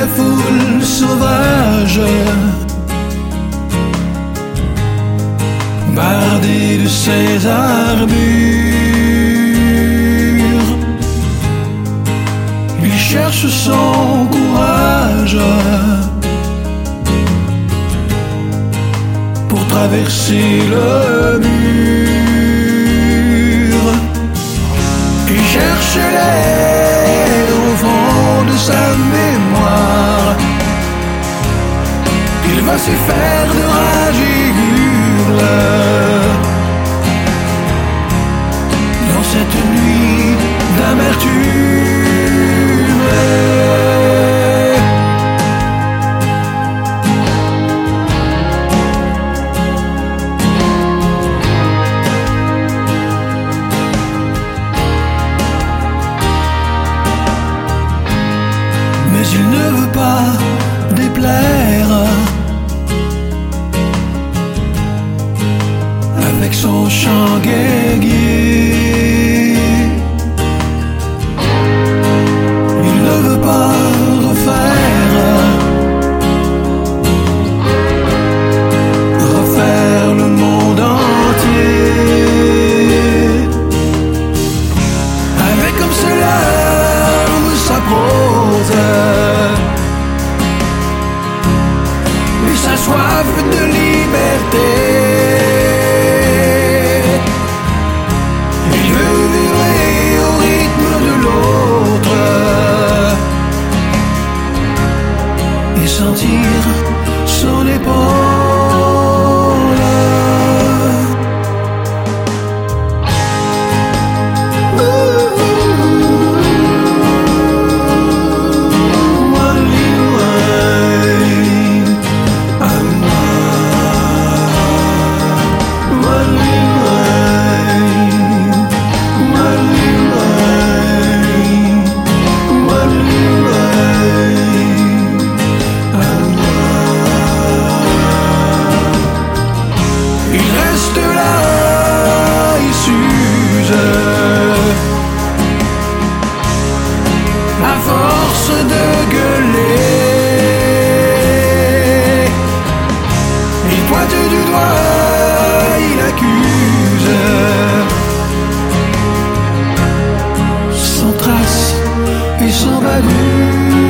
la foule sauvage. Bardé de ses armures, il cherche son courage pour traverser le mur. Va se faire de rage. Dans cette nuit d'amertume. mais il ne veut pas déplaire. Avec son chant guégué, il ne veut pas refaire, refaire le monde entier. Avec comme cela sa prose et sa soif de liberté. Sentir son épaule. de gueuler. Il pointe du doigt, il accuse. Sans trace et sans bavure.